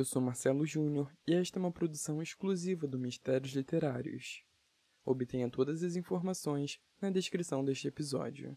Eu sou Marcelo Júnior e esta é uma produção exclusiva do Mistérios Literários. Obtenha todas as informações na descrição deste episódio.